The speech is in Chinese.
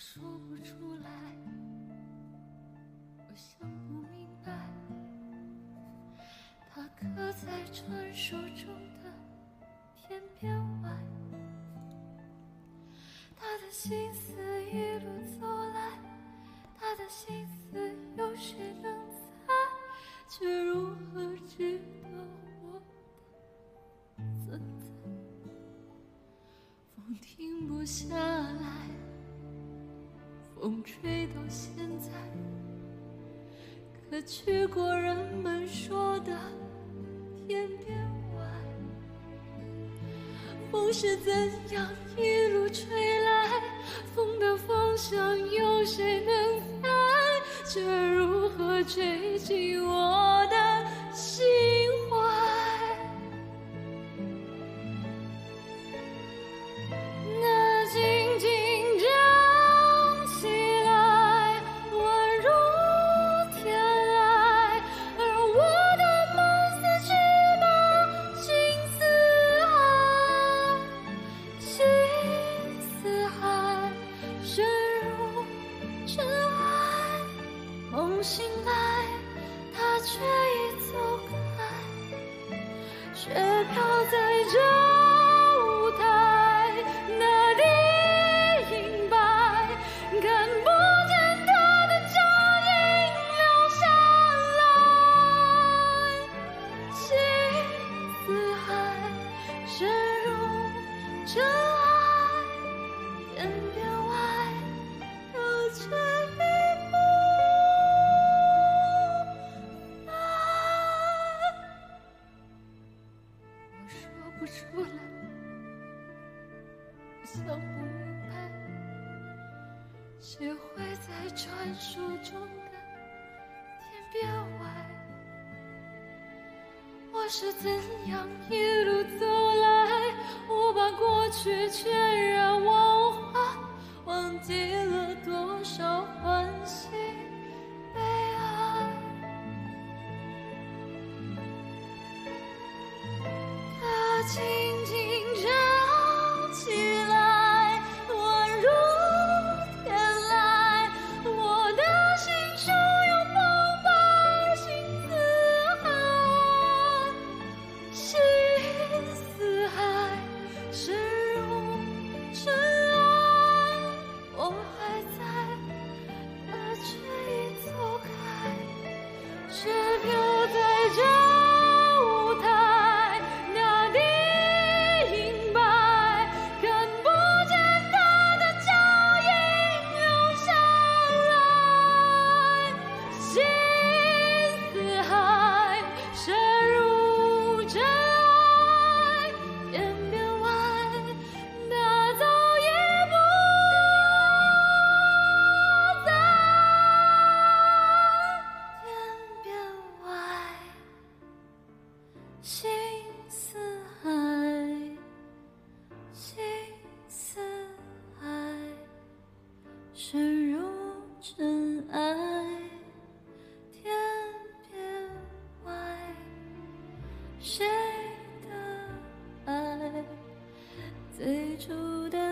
说不出来，我想不明白，他刻在传说中的天边外，他的心思一路走来，他的心思有谁能猜？却如何知道我的存在？风停不下来。风吹到现在，可去过人们说的天边外。风是怎样一路吹来？风的方向有谁能猜？却如何吹进我的心梦醒来，他却已走开，雪飘在想不明白，谁会在传说中的天边外？我是怎样一路走来？我把过去全然忘怀，忘记了多少欢喜。静静雪飘沉入尘埃，天边外，谁的爱最初的？